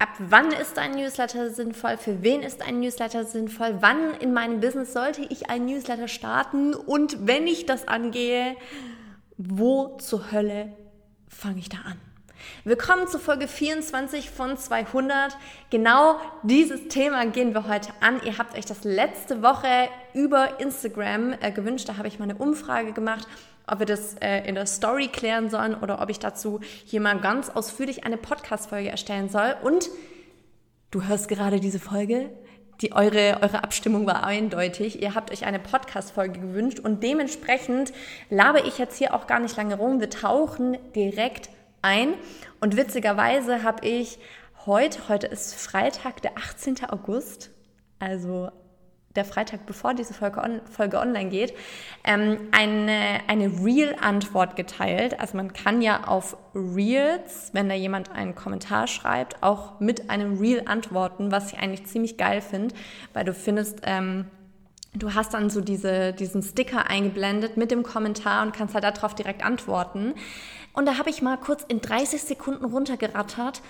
Ab wann ist ein Newsletter sinnvoll? Für wen ist ein Newsletter sinnvoll? Wann in meinem Business sollte ich ein Newsletter starten? Und wenn ich das angehe, wo zur Hölle fange ich da an? Willkommen zu Folge 24 von 200. Genau dieses Thema gehen wir heute an. Ihr habt euch das letzte Woche über Instagram äh, gewünscht. Da habe ich mal eine Umfrage gemacht ob wir das äh, in der Story klären sollen oder ob ich dazu hier mal ganz ausführlich eine Podcast-Folge erstellen soll. Und du hörst gerade diese Folge. Die, eure, eure Abstimmung war eindeutig. Ihr habt euch eine Podcast-Folge gewünscht und dementsprechend labe ich jetzt hier auch gar nicht lange rum. Wir tauchen direkt ein. Und witzigerweise habe ich heute, heute ist Freitag, der 18. August, also der Freitag, bevor diese Folge, on, Folge online geht, ähm, eine, eine Real-Antwort geteilt. Also man kann ja auf Reels, wenn da jemand einen Kommentar schreibt, auch mit einem Real antworten, was ich eigentlich ziemlich geil finde, weil du findest, ähm, du hast dann so diese, diesen Sticker eingeblendet mit dem Kommentar und kannst halt darauf direkt antworten. Und da habe ich mal kurz in 30 Sekunden runtergerattert,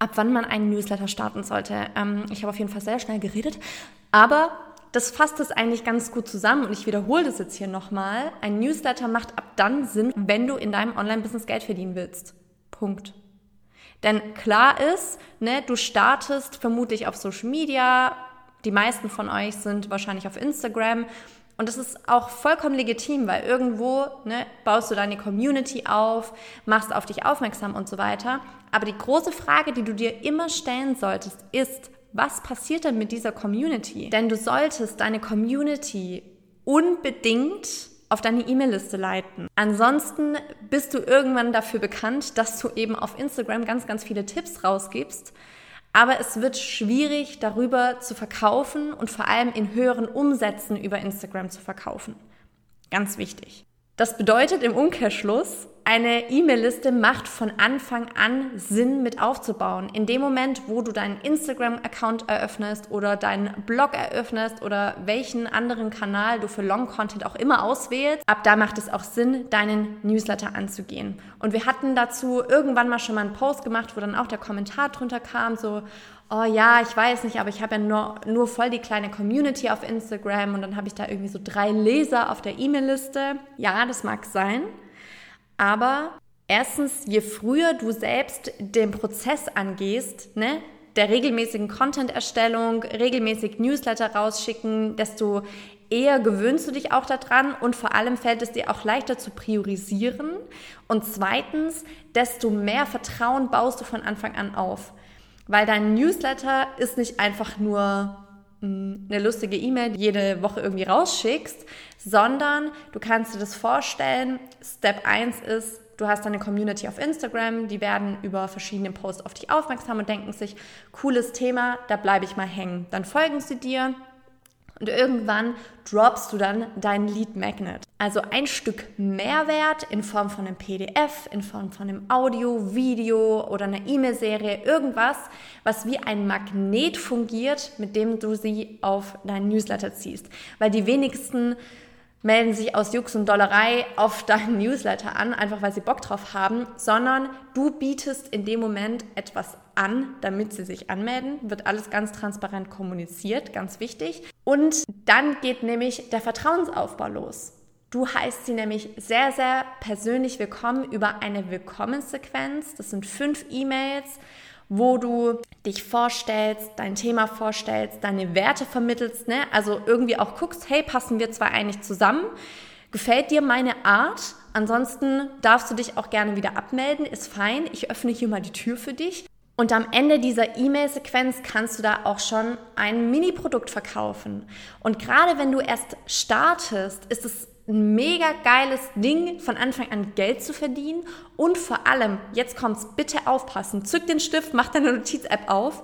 ab wann man einen Newsletter starten sollte. Ähm, ich habe auf jeden Fall sehr schnell geredet, aber das fasst es eigentlich ganz gut zusammen und ich wiederhole das jetzt hier nochmal. Ein Newsletter macht ab dann Sinn, wenn du in deinem Online-Business Geld verdienen willst. Punkt. Denn klar ist, ne, du startest vermutlich auf Social Media, die meisten von euch sind wahrscheinlich auf Instagram und das ist auch vollkommen legitim, weil irgendwo ne, baust du deine Community auf, machst auf dich aufmerksam und so weiter. Aber die große Frage, die du dir immer stellen solltest, ist, was passiert denn mit dieser Community? Denn du solltest deine Community unbedingt auf deine E-Mail-Liste leiten. Ansonsten bist du irgendwann dafür bekannt, dass du eben auf Instagram ganz, ganz viele Tipps rausgibst. Aber es wird schwierig, darüber zu verkaufen und vor allem in höheren Umsätzen über Instagram zu verkaufen. Ganz wichtig. Das bedeutet im Umkehrschluss, eine E-Mail-Liste macht von Anfang an Sinn mit aufzubauen. In dem Moment, wo du deinen Instagram-Account eröffnest oder deinen Blog eröffnest oder welchen anderen Kanal du für Long-Content auch immer auswählst, ab da macht es auch Sinn, deinen Newsletter anzugehen. Und wir hatten dazu irgendwann mal schon mal einen Post gemacht, wo dann auch der Kommentar drunter kam, so, oh ja, ich weiß nicht, aber ich habe ja nur, nur voll die kleine Community auf Instagram und dann habe ich da irgendwie so drei Leser auf der E-Mail-Liste. Ja, das mag sein, aber erstens, je früher du selbst den Prozess angehst, ne, der regelmäßigen Content-Erstellung, regelmäßig Newsletter rausschicken, desto eher gewöhnst du dich auch daran und vor allem fällt es dir auch leichter zu priorisieren. Und zweitens, desto mehr Vertrauen baust du von Anfang an auf. Weil dein Newsletter ist nicht einfach nur eine lustige E-Mail, die jede Woche irgendwie rausschickst, sondern du kannst dir das vorstellen. Step 1 ist, du hast deine Community auf Instagram, die werden über verschiedene Posts auf dich aufmerksam und denken sich, cooles Thema, da bleibe ich mal hängen. Dann folgen sie dir und irgendwann droppst du dann deinen Lead Magnet. Also ein Stück Mehrwert in Form von einem PDF, in Form von einem Audio, Video oder einer E-Mail-Serie, irgendwas, was wie ein Magnet fungiert, mit dem du sie auf deinen Newsletter ziehst. Weil die wenigsten melden sich aus Jux und Dollerei auf deinen Newsletter an, einfach weil sie Bock drauf haben, sondern du bietest in dem Moment etwas an, damit sie sich anmelden. Wird alles ganz transparent kommuniziert, ganz wichtig. Und dann geht nämlich der Vertrauensaufbau los. Du heißt sie nämlich sehr, sehr persönlich willkommen über eine Willkommenssequenz. Das sind fünf E-Mails wo du dich vorstellst, dein Thema vorstellst, deine Werte vermittelst, ne? also irgendwie auch guckst, hey, passen wir zwei eigentlich zusammen? Gefällt dir meine Art? Ansonsten darfst du dich auch gerne wieder abmelden, ist fein. Ich öffne hier mal die Tür für dich. Und am Ende dieser E-Mail-Sequenz kannst du da auch schon ein Mini-Produkt verkaufen. Und gerade wenn du erst startest, ist es ein mega geiles Ding, von Anfang an Geld zu verdienen und vor allem, jetzt kommt's, bitte aufpassen, zück den Stift, mach deine Notiz-App auf.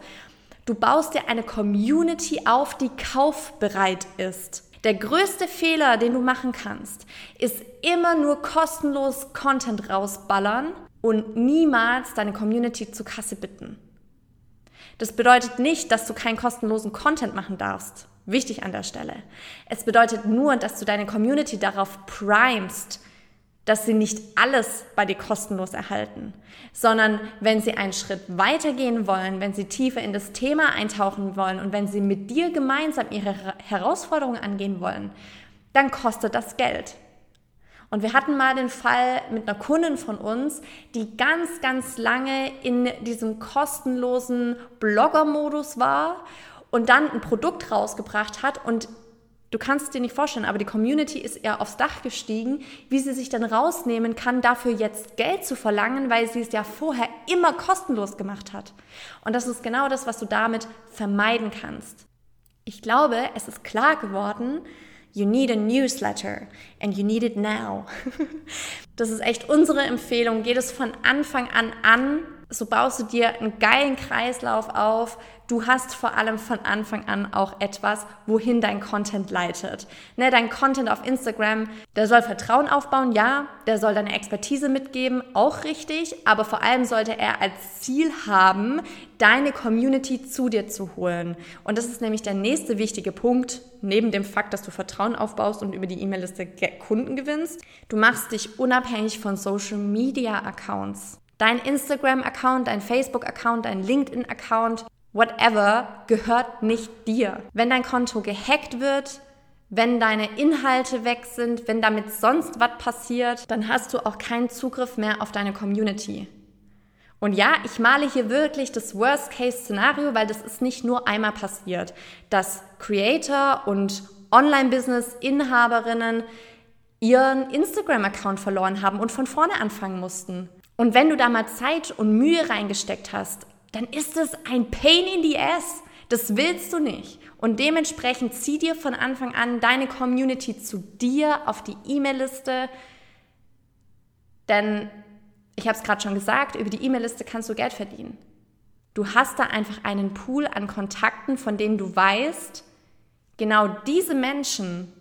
Du baust dir eine Community auf, die kaufbereit ist. Der größte Fehler, den du machen kannst, ist immer nur kostenlos Content rausballern und niemals deine Community zur Kasse bitten. Das bedeutet nicht, dass du keinen kostenlosen Content machen darfst. Wichtig an der Stelle. Es bedeutet nur, dass du deine Community darauf primest, dass sie nicht alles bei dir kostenlos erhalten, sondern wenn sie einen Schritt weitergehen wollen, wenn sie tiefer in das Thema eintauchen wollen und wenn sie mit dir gemeinsam ihre Herausforderungen angehen wollen, dann kostet das Geld. Und wir hatten mal den Fall mit einer Kundin von uns, die ganz, ganz lange in diesem kostenlosen Blogger-Modus war und dann ein Produkt rausgebracht hat und Du kannst dir nicht vorstellen, aber die Community ist eher aufs Dach gestiegen, wie sie sich dann rausnehmen kann, dafür jetzt Geld zu verlangen, weil sie es ja vorher immer kostenlos gemacht hat. Und das ist genau das, was du damit vermeiden kannst. Ich glaube, es ist klar geworden, You need a newsletter and you need it now. das ist echt unsere Empfehlung. Geht es von Anfang an an, so baust du dir einen geilen Kreislauf auf, du hast vor allem von Anfang an auch etwas, wohin dein Content leitet. Ne, dein Content auf Instagram, der soll Vertrauen aufbauen, ja, der soll deine Expertise mitgeben, auch richtig, aber vor allem sollte er als Ziel haben, deine Community zu dir zu holen. Und das ist nämlich der nächste wichtige Punkt, neben dem Fakt, dass du Vertrauen aufbaust und über die E-Mail-Liste Kunden gewinnst. Du machst dich unabhängig von Social Media Accounts. Dein Instagram-Account, dein Facebook-Account, dein LinkedIn-Account, whatever, gehört nicht dir. Wenn dein Konto gehackt wird, wenn deine Inhalte weg sind, wenn damit sonst was passiert, dann hast du auch keinen Zugriff mehr auf deine Community. Und ja, ich male hier wirklich das Worst-Case-Szenario, weil das ist nicht nur einmal passiert, dass Creator und Online-Business-Inhaberinnen ihren Instagram-Account verloren haben und von vorne anfangen mussten. Und wenn du da mal Zeit und Mühe reingesteckt hast, dann ist es ein Pain in the Ass. Das willst du nicht. Und dementsprechend zieh dir von Anfang an deine Community zu dir auf die E-Mail-Liste. Denn ich habe es gerade schon gesagt, über die E-Mail-Liste kannst du Geld verdienen. Du hast da einfach einen Pool an Kontakten, von denen du weißt, genau diese Menschen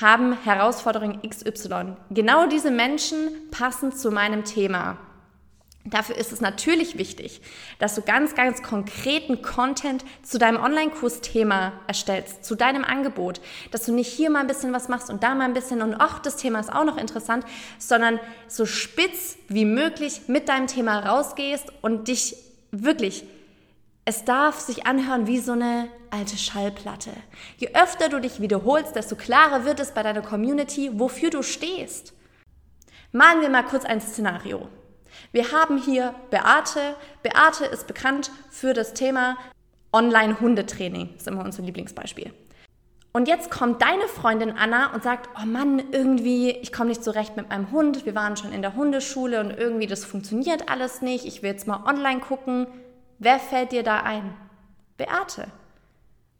haben Herausforderungen XY. Genau diese Menschen passen zu meinem Thema. Dafür ist es natürlich wichtig, dass du ganz, ganz konkreten Content zu deinem Online-Kurs-Thema erstellst, zu deinem Angebot, dass du nicht hier mal ein bisschen was machst und da mal ein bisschen und ach, das Thema ist auch noch interessant, sondern so spitz wie möglich mit deinem Thema rausgehst und dich wirklich, es darf sich anhören wie so eine alte Schallplatte. Je öfter du dich wiederholst, desto klarer wird es bei deiner Community, wofür du stehst. Malen wir mal kurz ein Szenario. Wir haben hier Beate. Beate ist bekannt für das Thema Online-Hundetraining. Das ist immer unser Lieblingsbeispiel. Und jetzt kommt deine Freundin Anna und sagt, oh Mann, irgendwie, ich komme nicht zurecht mit meinem Hund. Wir waren schon in der Hundeschule und irgendwie, das funktioniert alles nicht. Ich will jetzt mal online gucken. Wer fällt dir da ein? Beate.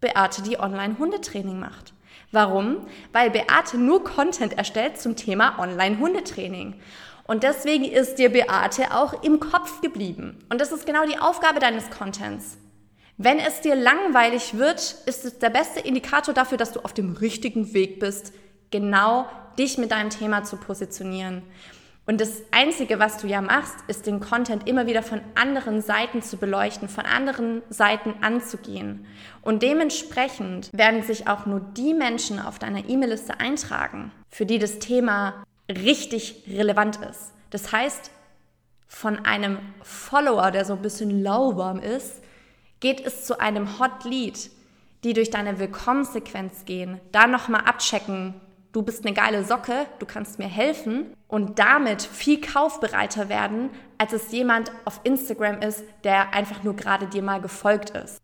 Beate, die Online-Hundetraining macht. Warum? Weil Beate nur Content erstellt zum Thema Online-Hundetraining. Und deswegen ist dir Beate auch im Kopf geblieben. Und das ist genau die Aufgabe deines Contents. Wenn es dir langweilig wird, ist es der beste Indikator dafür, dass du auf dem richtigen Weg bist, genau dich mit deinem Thema zu positionieren. Und das Einzige, was du ja machst, ist den Content immer wieder von anderen Seiten zu beleuchten, von anderen Seiten anzugehen. Und dementsprechend werden sich auch nur die Menschen auf deiner E-Mail-Liste eintragen, für die das Thema richtig relevant ist. Das heißt, von einem Follower, der so ein bisschen lauwarm ist, geht es zu einem Hot Lead, die durch deine Willkommenssequenz gehen, da nochmal abchecken, du bist eine geile Socke, du kannst mir helfen und damit viel kaufbereiter werden, als es jemand auf Instagram ist, der einfach nur gerade dir mal gefolgt ist.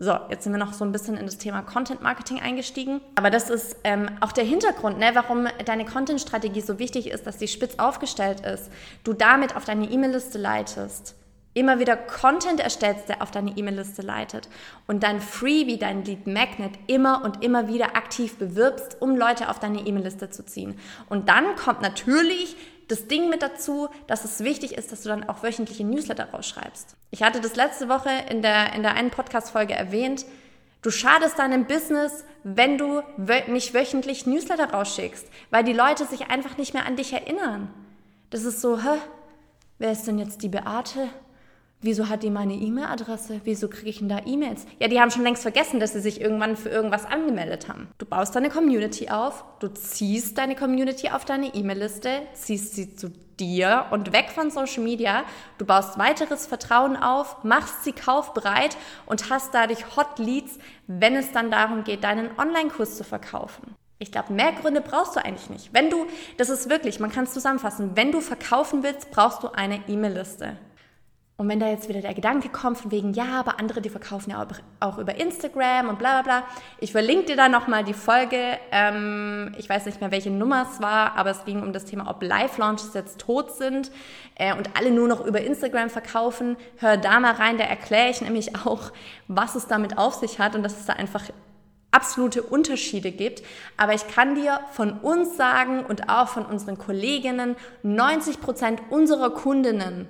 So, jetzt sind wir noch so ein bisschen in das Thema Content Marketing eingestiegen. Aber das ist ähm, auch der Hintergrund, ne, warum deine Content-Strategie so wichtig ist, dass sie spitz aufgestellt ist. Du damit auf deine E-Mail-Liste leitest. Immer wieder Content erstellst, der auf deine E-Mail-Liste leitet. Und dein Freebie, dein Lead Magnet immer und immer wieder aktiv bewirbst, um Leute auf deine E-Mail-Liste zu ziehen. Und dann kommt natürlich das Ding mit dazu, dass es wichtig ist, dass du dann auch wöchentliche Newsletter rausschreibst. Ich hatte das letzte Woche in der, in der einen Podcast-Folge erwähnt. Du schadest deinem Business, wenn du nicht wöchentlich Newsletter rausschickst, weil die Leute sich einfach nicht mehr an dich erinnern. Das ist so, hä? Wer ist denn jetzt die Beate? Wieso hat die meine E-Mail-Adresse? Wieso kriege ich denn da E-Mails? Ja, die haben schon längst vergessen, dass sie sich irgendwann für irgendwas angemeldet haben. Du baust deine Community auf, du ziehst deine Community auf deine E-Mail-Liste, ziehst sie zu dir und weg von Social Media. Du baust weiteres Vertrauen auf, machst sie kaufbereit und hast dadurch Hot Leads, wenn es dann darum geht, deinen Online-Kurs zu verkaufen. Ich glaube, mehr Gründe brauchst du eigentlich nicht. Wenn du, das ist wirklich, man kann es zusammenfassen, wenn du verkaufen willst, brauchst du eine E-Mail-Liste. Und wenn da jetzt wieder der Gedanke kommt von wegen, ja, aber andere, die verkaufen ja auch über Instagram und bla bla bla. Ich verlinke dir da nochmal die Folge. Ähm, ich weiß nicht mehr, welche Nummer es war, aber es ging um das Thema, ob Live-Launches jetzt tot sind äh, und alle nur noch über Instagram verkaufen. Hör da mal rein, da erkläre ich nämlich auch, was es damit auf sich hat und dass es da einfach absolute Unterschiede gibt. Aber ich kann dir von uns sagen und auch von unseren Kolleginnen, 90 Prozent unserer Kundinnen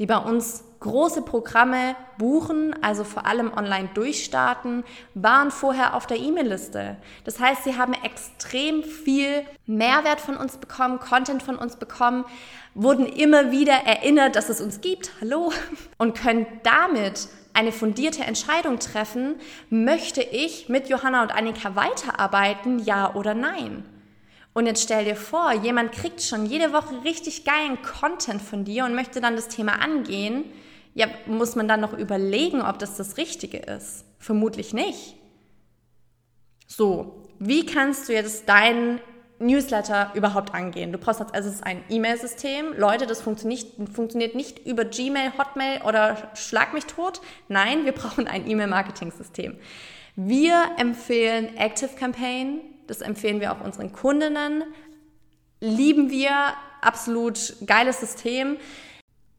die bei uns große Programme buchen, also vor allem online durchstarten, waren vorher auf der E-Mail-Liste. Das heißt, sie haben extrem viel Mehrwert von uns bekommen, Content von uns bekommen, wurden immer wieder erinnert, dass es uns gibt, hallo, und können damit eine fundierte Entscheidung treffen, möchte ich mit Johanna und Annika weiterarbeiten, ja oder nein. Und jetzt stell dir vor, jemand kriegt schon jede Woche richtig geilen Content von dir und möchte dann das Thema angehen. Ja, muss man dann noch überlegen, ob das das Richtige ist? Vermutlich nicht. So, wie kannst du jetzt deinen Newsletter überhaupt angehen? Du brauchst als erstes ein E-Mail-System. Leute, das funktioniert, funktioniert nicht über Gmail, Hotmail oder Schlag mich tot. Nein, wir brauchen ein E-Mail-Marketing-System. Wir empfehlen Active Campaign, das empfehlen wir auch unseren Kundinnen. Lieben wir, absolut geiles System.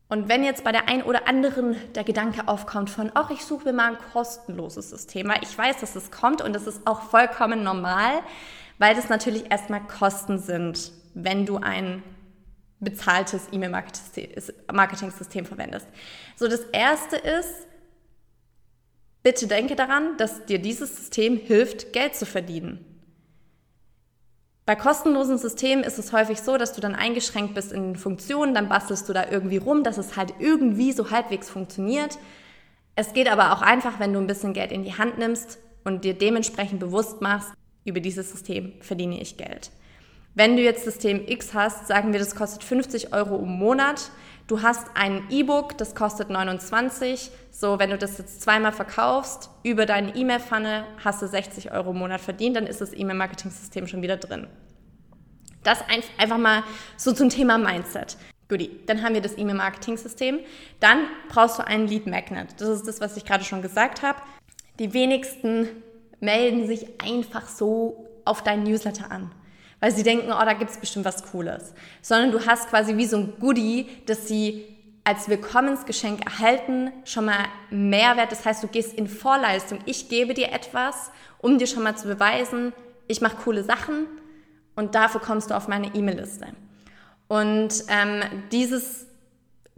Und wenn jetzt bei der einen oder anderen der Gedanke aufkommt von, ach, ich suche mir mal ein kostenloses System, weil ich weiß, dass es kommt und das ist auch vollkommen normal, weil das natürlich erstmal Kosten sind, wenn du ein bezahltes E-Mail-Marketing-System verwendest. So, das erste ist, bitte denke daran, dass dir dieses System hilft, Geld zu verdienen. Bei kostenlosen Systemen ist es häufig so, dass du dann eingeschränkt bist in den Funktionen, dann bastelst du da irgendwie rum, dass es halt irgendwie so halbwegs funktioniert. Es geht aber auch einfach, wenn du ein bisschen Geld in die Hand nimmst und dir dementsprechend bewusst machst, über dieses System verdiene ich Geld. Wenn du jetzt System X hast, sagen wir, das kostet 50 Euro im Monat. Du hast ein E-Book, das kostet 29. So, wenn du das jetzt zweimal verkaufst, über deine E-Mail-Pfanne hast du 60 Euro im Monat verdient, dann ist das E-Mail-Marketing-System schon wieder drin. Das einfach mal so zum Thema Mindset. Goodie. Dann haben wir das E-Mail-Marketing-System. Dann brauchst du einen Lead Magnet. Das ist das, was ich gerade schon gesagt habe. Die wenigsten melden sich einfach so auf deinen Newsletter an weil sie denken, oh, da gibt es bestimmt was Cooles. Sondern du hast quasi wie so ein Goodie, das sie als Willkommensgeschenk erhalten, schon mal Mehrwert. Das heißt, du gehst in Vorleistung. Ich gebe dir etwas, um dir schon mal zu beweisen, ich mache coole Sachen und dafür kommst du auf meine E-Mail-Liste. Und ähm, dieses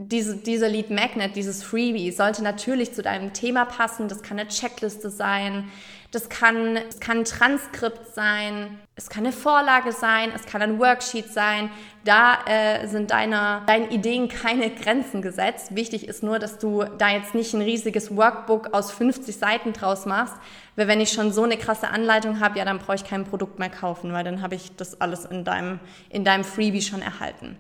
diese, dieser Lead Magnet, dieses Freebie, sollte natürlich zu deinem Thema passen. Das kann eine Checkliste sein, das kann, es kann ein Transkript sein, es kann eine Vorlage sein, es kann ein Worksheet sein. Da äh, sind deine, deinen Ideen keine Grenzen gesetzt. Wichtig ist nur, dass du da jetzt nicht ein riesiges Workbook aus 50 Seiten draus machst, weil wenn ich schon so eine krasse Anleitung habe, ja, dann brauche ich kein Produkt mehr kaufen, weil dann habe ich das alles in deinem, in deinem Freebie schon erhalten.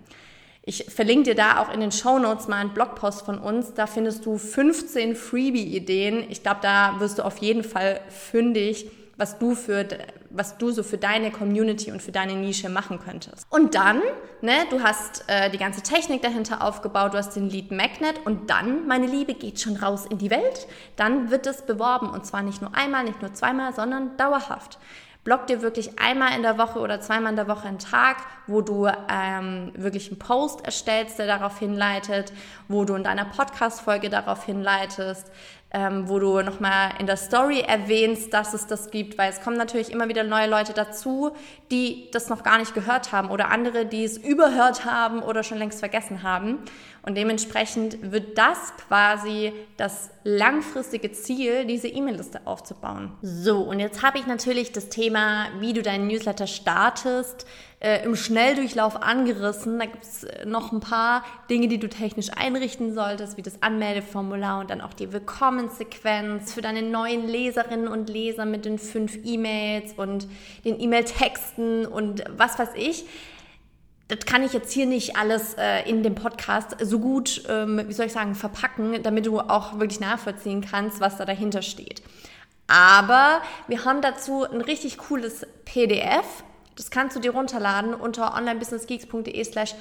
Ich verlinke dir da auch in den Show Notes mal einen Blogpost von uns. Da findest du 15 Freebie-Ideen. Ich glaube, da wirst du auf jeden Fall fündig, was du für was du so für deine Community und für deine Nische machen könntest. Und dann, ne, du hast äh, die ganze Technik dahinter aufgebaut, du hast den Lead Magnet und dann, meine Liebe, geht schon raus in die Welt. Dann wird es beworben und zwar nicht nur einmal, nicht nur zweimal, sondern dauerhaft. Block dir wirklich einmal in der Woche oder zweimal in der Woche einen Tag, wo du ähm, wirklich einen Post erstellst, der darauf hinleitet, wo du in deiner Podcast-Folge darauf hinleitest, ähm, wo du nochmal in der Story erwähnst, dass es das gibt, weil es kommen natürlich immer wieder neue Leute dazu, die das noch gar nicht gehört haben oder andere, die es überhört haben oder schon längst vergessen haben. Und dementsprechend wird das quasi das langfristige Ziel, diese E-Mail-Liste aufzubauen. So, und jetzt habe ich natürlich das Thema, wie du deinen Newsletter startest, äh, im Schnelldurchlauf angerissen. Da gibt es äh, noch ein paar Dinge, die du technisch einrichten solltest, wie das Anmeldeformular und dann auch die Willkommenssequenz für deine neuen Leserinnen und Leser mit den fünf E-Mails und den E-Mail-Texten und was weiß ich das kann ich jetzt hier nicht alles äh, in dem Podcast so gut, ähm, wie soll ich sagen, verpacken, damit du auch wirklich nachvollziehen kannst, was da dahinter steht. Aber wir haben dazu ein richtig cooles PDF. Das kannst du dir runterladen unter onlinebusinessgeeks.de slash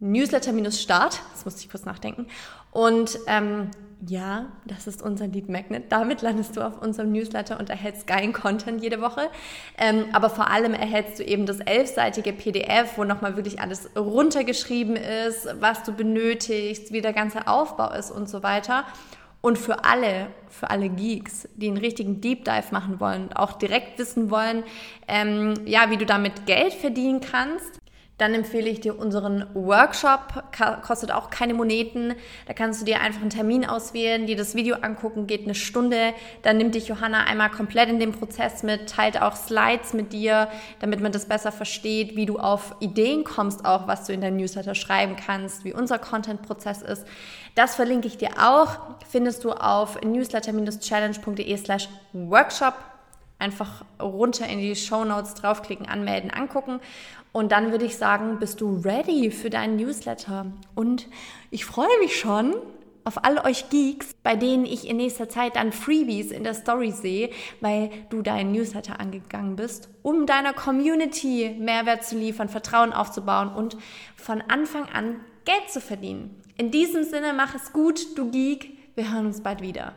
newsletter-start. Das musste ich kurz nachdenken. Und ähm, ja, das ist unser Lead Magnet. Damit landest du auf unserem Newsletter und erhältst geilen Content jede Woche. Ähm, aber vor allem erhältst du eben das elfseitige PDF, wo nochmal wirklich alles runtergeschrieben ist, was du benötigst, wie der ganze Aufbau ist und so weiter. Und für alle, für alle Geeks, die einen richtigen Deep Dive machen wollen, auch direkt wissen wollen, ähm, ja, wie du damit Geld verdienen kannst, dann empfehle ich dir unseren Workshop, kostet auch keine Moneten. Da kannst du dir einfach einen Termin auswählen, dir das Video angucken, geht eine Stunde. Dann nimmt dich Johanna einmal komplett in den Prozess mit, teilt auch Slides mit dir, damit man das besser versteht, wie du auf Ideen kommst, auch was du in deinem Newsletter schreiben kannst, wie unser Content-Prozess ist. Das verlinke ich dir auch, findest du auf newsletter-challenge.de slash workshop einfach runter in die Show Notes draufklicken, anmelden, angucken. Und dann würde ich sagen, bist du ready für deinen Newsletter. Und ich freue mich schon auf all euch Geeks, bei denen ich in nächster Zeit dann Freebies in der Story sehe, weil du deinen Newsletter angegangen bist, um deiner Community Mehrwert zu liefern, Vertrauen aufzubauen und von Anfang an Geld zu verdienen. In diesem Sinne, mach es gut, du Geek. Wir hören uns bald wieder.